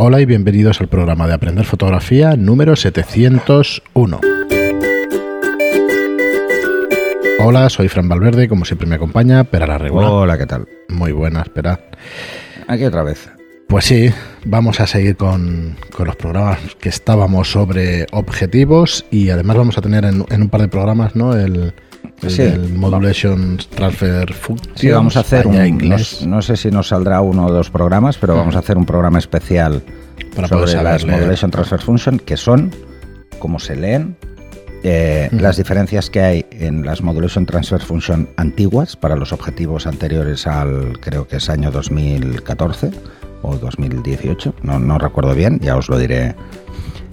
Hola y bienvenidos al programa de Aprender Fotografía número 701. Hola, soy Fran Valverde, como siempre me acompaña Pera la Regula. Hola, ¿qué tal? Muy buena, espera. Aquí otra vez. Pues sí, vamos a seguir con, con los programas que estábamos sobre objetivos y además vamos a tener en, en un par de programas, ¿no? El, el Sí. Modulation Transfer Function. Sí, vamos a hacer un. No, inglés. no sé si nos saldrá uno o dos programas, pero vamos a hacer un programa especial Para sobre las. Modulation Transfer Function, que son, cómo se leen, eh, las diferencias que hay en las Modulation Transfer Function antiguas para los objetivos anteriores al, creo que es año 2014 o 2018, no, no recuerdo bien, ya os lo diré.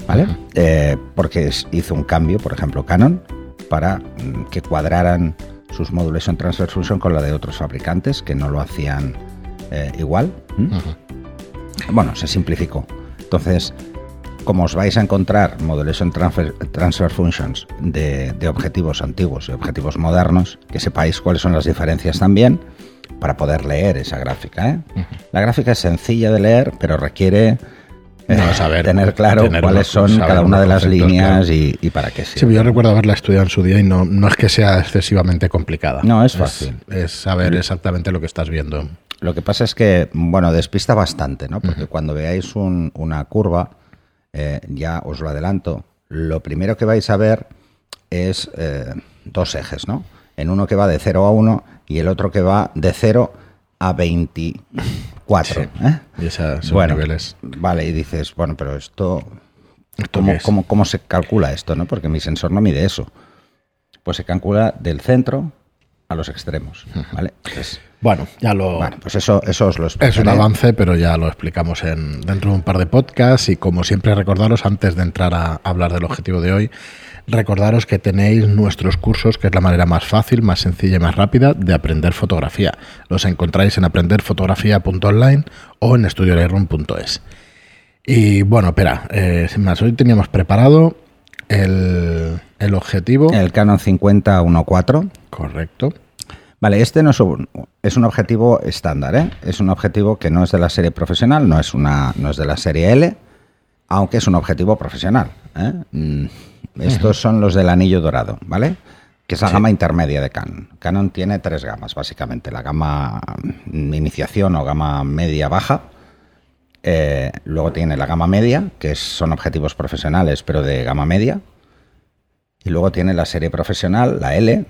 ¿Vale? Eh, porque hizo un cambio, por ejemplo, Canon, para mm, que cuadraran sus Modulation Transfer Function con la de otros fabricantes que no lo hacían eh, igual. Bueno, se simplificó. Entonces, como os vais a encontrar Modulation Transfer, transfer Functions de, de objetivos antiguos y objetivos modernos, que sepáis cuáles son las diferencias también para poder leer esa gráfica. ¿eh? La gráfica es sencilla de leer, pero requiere No, saber, tener claro tener cuáles son cada una de las líneas claro. y, y para qué Sí, sirve. yo recuerdo haberla estudiado en su día y no, no es que sea excesivamente complicada. No, es fácil. Es, saber exactamente lo que estás viendo. Lo que pasa es que, bueno, despista bastante, ¿no? Porque cuando veáis un- una curva, eh, ya os lo adelanto, lo primero que vais a ver es eh, dos ejes, ¿no? En uno que va de 0 a 1 y el otro que va de 0 a 24. Sí. ¿eh? Y esos Bueno, niveles. vale, y dices, bueno, pero esto, ¿Esto ¿cómo, cómo- cómo se calcula esto, no? Porque mi sensor no mide eso. Pues se calcula del centro a los extremos, ¿vale? Entonces, Bueno, ya lo. bueno, pues eso, eso os lo Es un explicaré. avance, pero ya lo explicamos en, dentro de un par de podcasts y como siempre recordaros, antes de entrar a hablar del objetivo de hoy, recordaros que tenéis nuestros cursos, que es la manera más fácil, más sencilla y más rápida de aprender fotografía. Los encontráis en aprenderfotografía.online o en estudiolightroom.es. Y bueno, espera, eh, sin más, hoy teníamos preparado el, el objetivo. El Canon 50 1.4. Correcto. Vale, este no es un, es un objetivo estándar, ¿eh? Es un objetivo que no es de la serie profesional, no es, una, no es de la serie L, aunque es un objetivo profesional. ¿eh? Mm, Estos son los del anillo dorado, ¿vale? Que es la gama intermedia de Canon. Canon tiene tres gamas, básicamente. La gama iniciación o gama media-baja. Eh, luego tiene la gama media, que son objetivos profesionales, pero de gama media. Y luego tiene la serie profesional, la L,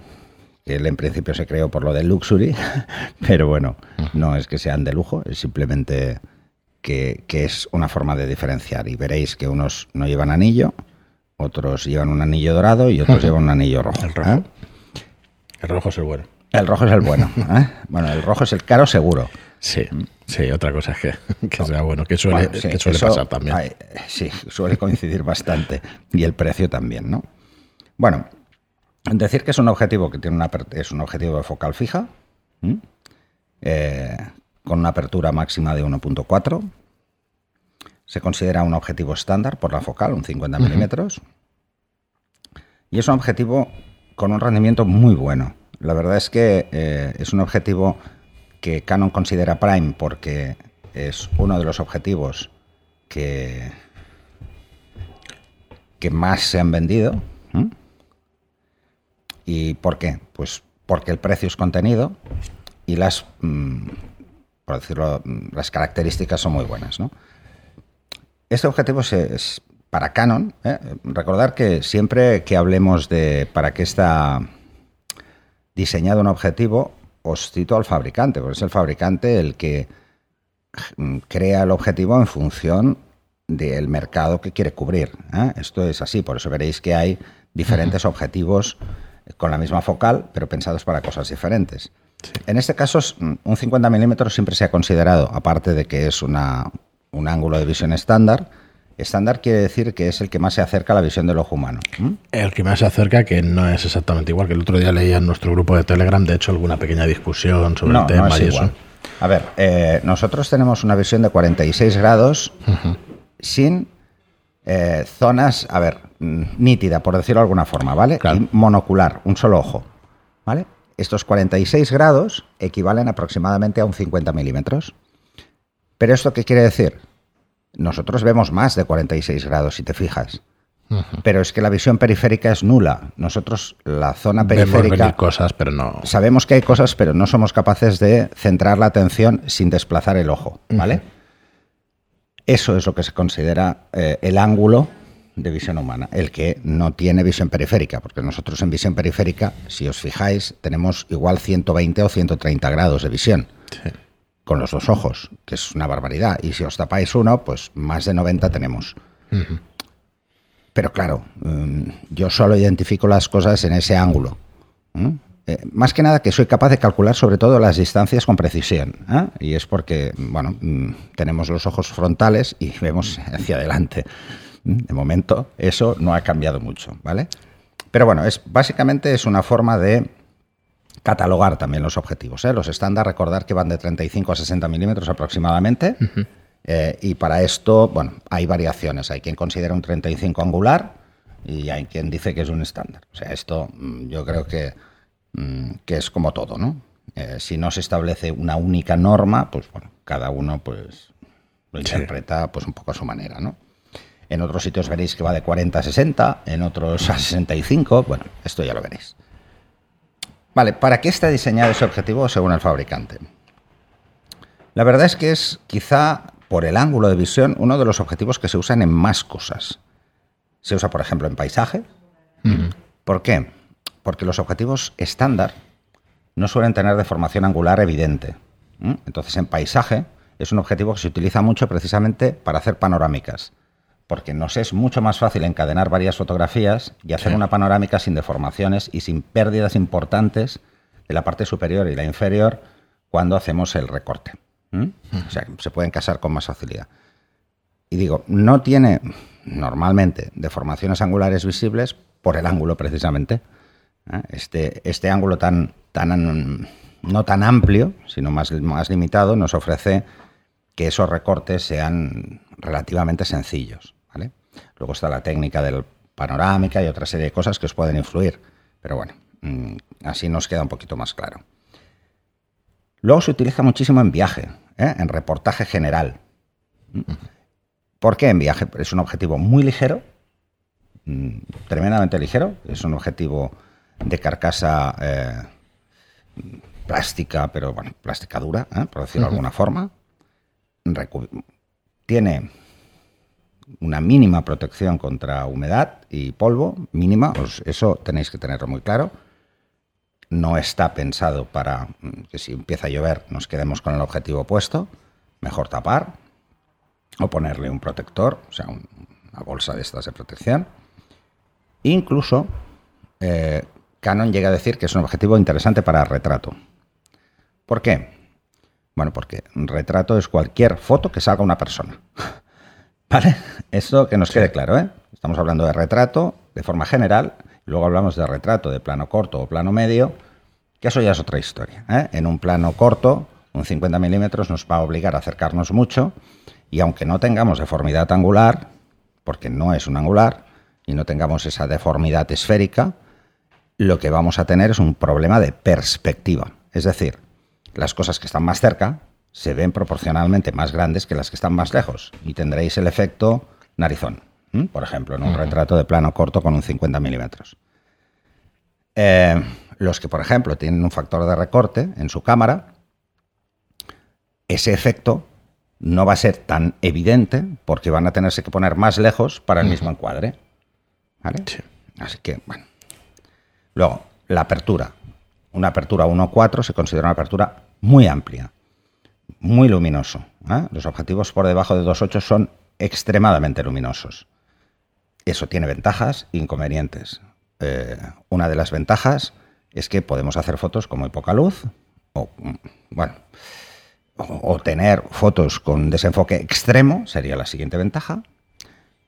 que él en principio se creó por lo del luxury, pero bueno, no es que sean de lujo, es simplemente que, que es una forma de diferenciar. Y veréis que unos no llevan anillo, otros llevan un anillo dorado y otros llevan un anillo rojo. El rojo. ¿eh? El rojo es el bueno. El rojo es el bueno. ¿eh? Bueno, el rojo es el caro seguro. Sí, sí, otra cosa es que, que sea bueno, que suele, Bueno, sí, que suele eso, pasar también. ay, sí, suele coincidir bastante. Y el precio también, ¿no? Bueno, decir que es un objetivo que tiene una es un objetivo de focal fija. Eh, con una apertura máxima de 1.4. Se considera un objetivo estándar por la focal, un 50 milímetros. Y es un objetivo con un rendimiento muy bueno. La verdad es que eh, es un objetivo que Canon considera prime porque es uno de los objetivos que, que más se han vendido. ¿Y por qué? Pues porque el precio es contenido y las, mm, por decirlo, mm, las características son muy buenas. ¿no? Este objetivo es, es para Canon. ¿eh? Recordar que siempre que hablemos de para qué está diseñado un objetivo, os cito al fabricante, porque es el fabricante el que mm, crea el objetivo en función del mercado que quiere cubrir. ¿eh? Esto es así, por eso veréis que hay diferentes objetivos con la misma focal, pero pensados para cosas diferentes. En este caso, mm, un 50 milímetros siempre se ha considerado, aparte de que es una, un ángulo de visión estándar, estándar quiere decir que es el que más se acerca a la visión del ojo humano. El que más se acerca, que no es exactamente igual, que el otro día leía en nuestro grupo de Telegram, de hecho, alguna pequeña discusión sobre el tema es y igual. eso. A ver, eh, nosotros tenemos una visión de 46 grados sin eh, zonas, a ver, mm, nítida, por decirlo de alguna forma, ¿vale? Claro. Y monocular, un solo ojo, ¿vale? Estos 46 grados equivalen aproximadamente a un 50 milímetros. ¿Pero esto qué quiere decir? nosotros vemos más de 46 grados, si te fijas. Pero es que la visión periférica es nula. Nosotros, la zona periférica. cosas, pero no. Sabemos que hay cosas, pero no somos capaces de centrar la atención sin desplazar el ojo. ¿Vale? Eso es lo que se considera eh, el ángulo de visión humana, el que no tiene visión periférica, porque nosotros en visión periférica, si os fijáis, tenemos igual 120 o 130 grados de visión. Con los dos ojos, que es una barbaridad. Y si os tapáis uno, pues más de 90 tenemos. Pero claro, mm, yo solo identifico las cosas en ese ángulo. Eh, más que nada que soy capaz de calcular sobre todo las distancias con precisión. ¿eh? Y es porque, bueno, mm, tenemos los ojos frontales y vemos hacia adelante. De momento, eso no ha cambiado mucho, ¿vale? Pero bueno, es, básicamente es una forma de catalogar también los objetivos. ¿eh? Los estándar, recordar que van de 35 a 60 milímetros aproximadamente. Eh, y para esto, bueno, hay variaciones. Hay quien considera un 35 angular y hay quien dice que es un estándar. O sea, esto mm, yo creo que, mm, que es como todo, ¿no? Eh, si no se establece una única norma, pues bueno, cada uno pues lo interpreta pues un poco a su manera, ¿no? En otros sitios veréis que va de 40 a 60, en otros a 65. Bueno, esto ya lo veréis. Vale, ¿para qué está diseñado ese objetivo según el fabricante? La verdad es que es quizá por el ángulo de visión, uno de los objetivos que se usan en más cosas. Se usa, por ejemplo, en paisaje. ¿Por qué? Porque los objetivos estándar no suelen tener deformación angular evidente. Entonces, en paisaje es un objetivo que se utiliza mucho precisamente para hacer panorámicas, porque nos es mucho más fácil encadenar varias fotografías y hacer una panorámica sin deformaciones y sin pérdidas importantes de la parte superior y la inferior cuando hacemos el recorte. O sea, se pueden casar con más facilidad. Y digo, no tiene normalmente deformaciones angulares visibles por el ángulo precisamente. ¿Eh? Este, este ángulo tan, tan, no tan amplio, sino más, más limitado, nos ofrece que esos recortes sean relativamente sencillos. ¿vale? Luego está la técnica del panorámica y otra serie de cosas que os pueden influir. Pero bueno, mm, así nos queda un poquito más claro. Luego se utiliza muchísimo en viaje. ¿eh? en reportaje general. ¿Por qué en viaje? Es un objetivo muy ligero, mm, tremendamente ligero, es un objetivo de carcasa eh, plástica, pero bueno, plástica dura, ¿eh? por decirlo de alguna forma. tiene una mínima protección contra humedad y polvo, mínima, eso tenéis que tenerlo muy claro no está pensado para que si empieza a llover nos quedemos con el objetivo puesto, mejor tapar o ponerle un protector, o sea, una bolsa de estas de protección. Incluso eh, Canon llega a decir que es un objetivo interesante para retrato. ¿Por qué? Bueno, porque un retrato es cualquier foto que salga una persona. ¿Vale? Eso que nos quede claro, ¿eh? Estamos hablando de retrato de forma general Luego hablamos de retrato de plano corto o plano medio, que eso ya es otra historia. ¿eh? En un plano corto, un 50 milímetros nos va a obligar a acercarnos mucho y aunque no tengamos deformidad angular, porque no es un angular, y no tengamos esa deformidad esférica, lo que vamos a tener es un problema de perspectiva. Es decir, las cosas que están más cerca se ven proporcionalmente más grandes que las que están más lejos y tendréis el efecto narizón por ejemplo, en un retrato de plano corto con un 50 milímetros. Eh, los que, por ejemplo, tienen un factor de recorte en su cámara, ese efecto no va a ser tan evidente porque van a tenerse que poner más lejos para el mismo encuadre. Así que, bueno. Luego, la apertura. Una apertura 1.4 se considera una apertura muy amplia, muy luminoso. ¿eh? Los objetivos por debajo de 2.8 son extremadamente luminosos. Eso tiene ventajas e inconvenientes. Eh, una de las ventajas es que podemos hacer fotos con muy poca luz, o, bueno, o, tener fotos con desenfoque extremo, sería la siguiente ventaja.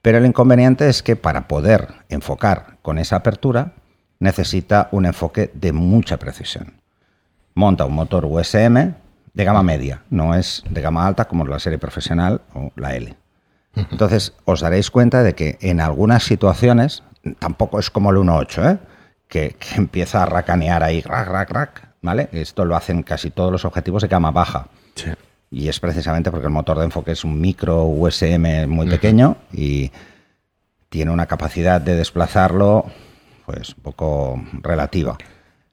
Pero el inconveniente es que para poder enfocar con esa apertura necesita un enfoque de mucha precisión. Monta un motor USM de gama media, no es de gama alta como la serie profesional o la L. Entonces, os daréis cuenta de que en algunas situaciones, tampoco es como el 1.8, ¿eh? que, empieza a racanear ahí, rac, rac, rac, ¿vale? Esto lo hacen casi todos los objetivos de gama baja. y es precisamente porque el motor de enfoque es un micro USM muy pequeño y tiene una capacidad de desplazarlo pues un poco relativa.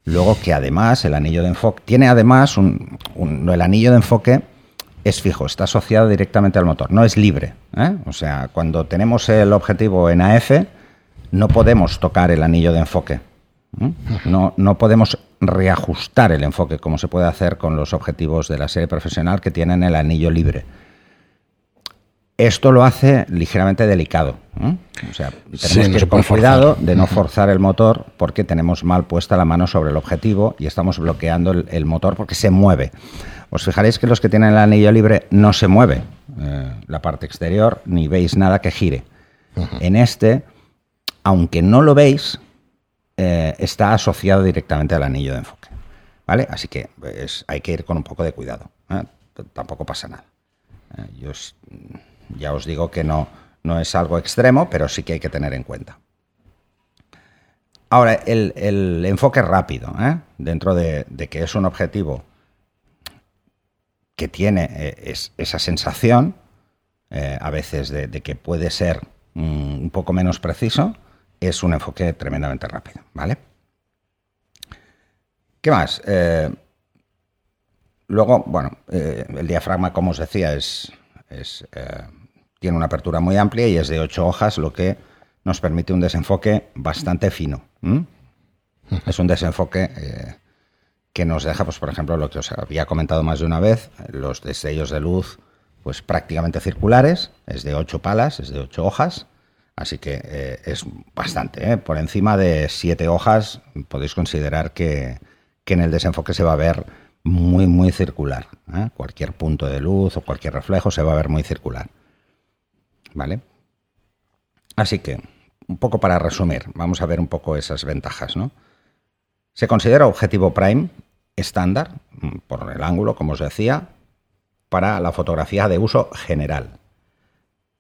Luego que además el anillo de enfoque tiene además un, el anillo de enfoque es fijo, está asociado directamente al motor, no es libre. ¿eh? O sea, cuando tenemos el objetivo en AF, no podemos tocar el anillo de enfoque. No, no podemos reajustar el enfoque como se puede hacer con los objetivos de la serie profesional que tienen el anillo libre. Esto lo hace ligeramente delicado. O sea, tenemos que ir con cuidado de no forzar el motor porque tenemos mal puesta la mano sobre el objetivo y estamos bloqueando el, motor porque se mueve. Os fijaréis que los que tienen el anillo libre no se mueve eh, la parte exterior ni veis nada que gire. En este, aunque no lo veis, eh, está asociado directamente al anillo de enfoque. ¿Vale? Así que pues, hay que ir con un poco de cuidado. ¿eh? Tampoco pasa nada. yo ya os digo que no, no es algo extremo, pero sí que hay que tener en cuenta. Ahora, el, enfoque rápido, ¿eh? dentro de, que es un objetivo que tiene eh, esa sensación, eh, a veces de, que puede ser mm, un poco menos preciso, es un enfoque tremendamente rápido, ¿vale? ¿Qué más? luego, bueno, el diafragma, como os decía, es, es tiene una apertura muy amplia y es de ocho hojas, lo que nos permite un desenfoque bastante fino. Es un desenfoque eh, que nos deja, pues, por ejemplo, lo que os había comentado más de una vez, los destellos de luz pues prácticamente circulares, es de ocho palas, es de ocho hojas, así que eh, es bastante. ¿eh? Por encima de siete hojas podéis considerar que, que, en el desenfoque se va a ver muy, muy circular. Cualquier punto de luz o cualquier reflejo se va a ver muy circular. ¿vale? Así que, un poco para resumir, vamos a ver un poco esas ventajas, ¿no? Se considera objetivo prime estándar, mm, por el ángulo, como os decía, para la fotografía de uso general.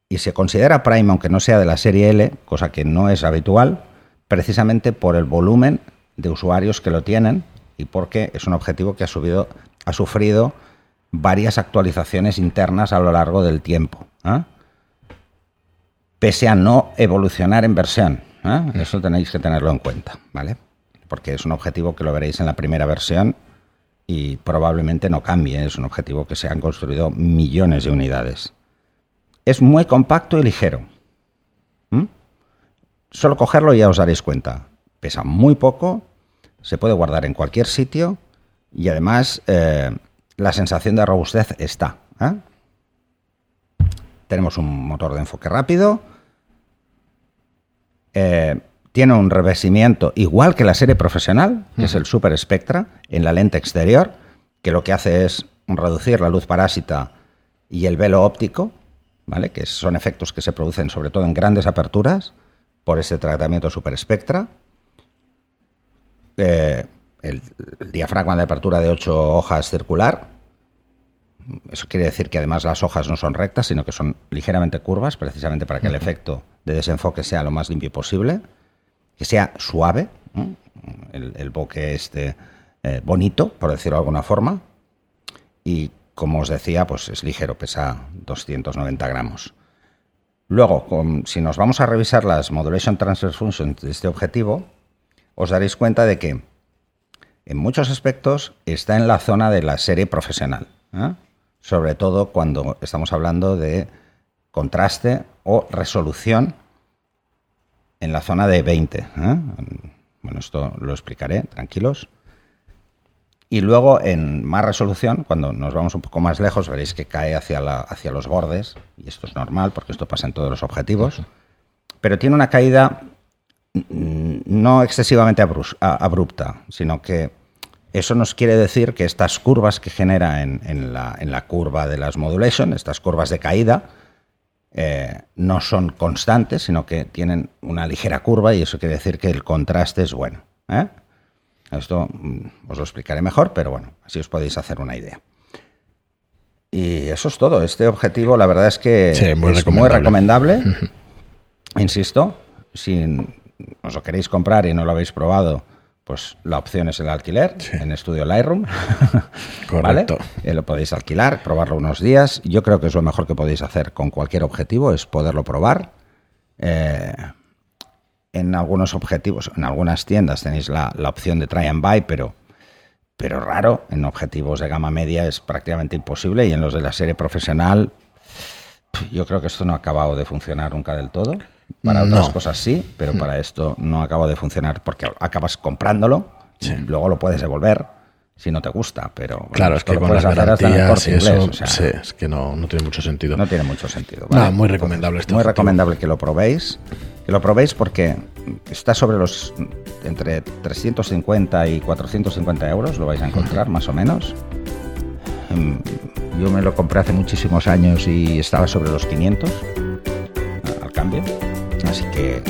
Y se considera prime, aunque no sea de la serie L, cosa que no es habitual, precisamente por el volumen de usuarios que lo tienen y porque es un objetivo que ha, subido, ha sufrido varias actualizaciones internas a lo largo del tiempo. ¿eh? pese a no evolucionar en versión. ¿eh? Eso tenéis que tenerlo en cuenta, ¿vale? Porque es un objetivo que lo veréis en la primera versión y probablemente no cambie. Es un objetivo que se han construido millones de unidades. Es muy compacto y ligero. Solo cogerlo y ya os daréis cuenta. Pesa muy poco, se puede guardar en cualquier sitio y además eh, la sensación de robustez está. ¿eh? Tenemos un motor de enfoque rápido, eh, tiene un revestimiento igual que la serie profesional, que es el Super Spectra, en la lente exterior, que lo que hace es reducir la luz parásita y el velo óptico, ¿vale? que son efectos que se producen sobre todo en grandes aperturas por ese tratamiento Super Spectra. Eh, el, diafragma de apertura de 8 hojas circular. Eso quiere decir que además las hojas no son rectas, sino que son ligeramente curvas, precisamente para que el efecto de desenfoque sea lo más limpio posible, que sea suave, el, el, bokeh este eh, bonito, por decirlo de alguna forma, y como os decía, pues es ligero, pesa 290 gramos. Luego, si nos vamos a revisar las Modulation Transfer Functions de este objetivo, os daréis cuenta de que en muchos aspectos está en la zona de la serie profesional, ¿eh? sobre todo cuando estamos hablando de contraste o resolución en la zona de 20. ¿eh? Bueno, esto lo explicaré, tranquilos. Y luego en más resolución, cuando nos vamos un poco más lejos, veréis que cae hacia, hacia los bordes, y esto es normal porque esto pasa en todos los objetivos, pero tiene una caída no excesivamente abrupta, sino que eso nos quiere decir que estas curvas que genera en, la, en la curva de las modulation, estas curvas de caída, eh, no son constantes, sino que tienen una ligera curva y eso quiere decir que el contraste es bueno. ¿eh? Esto mm, os lo explicaré mejor, pero bueno, así os podéis hacer una idea. Y eso es todo. Este objetivo, la verdad es que es muy recomendable. Insisto, si os lo queréis comprar y no lo habéis probado, pues la opción es el alquiler en Estudio Lightroom. Correcto. Eh, lo podéis alquilar, probarlo unos días. Yo creo que es lo mejor que podéis hacer con cualquier objetivo, es poderlo probar. Eh, en algunos objetivos, en algunas tiendas tenéis la, opción de try and buy, pero, pero raro. En objetivos de gama media es prácticamente imposible y en los de la serie profesional yo creo que esto no ha acabado de funcionar nunca del todo. Para otras cosas sí, pero mm. para esto no acaba de funcionar porque acabas comprándolo, y luego lo puedes devolver si no te gusta, pero claro, es que con las garantías y eso, es que no, no, tiene mucho sentido. No tiene mucho sentido. muy recomendable este Muy recomendable que lo probéis, que lo probéis porque está sobre los entre 350 y 450 euros, lo vais a encontrar más o menos. Em, yo me lo compré hace muchísimos años y estaba sobre los 500 al cambio. Así que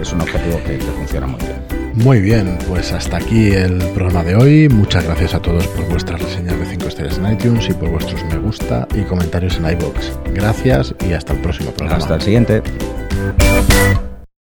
es, un objetivo que, funciona muy bien. Muy bien, pues hasta aquí el programa de hoy. Muchas gracias a todos por vuestras reseñas de 5 estrellas en iTunes y por vuestros me gusta y comentarios en iBox. Gracias y hasta el próximo programa. Hasta el siguiente.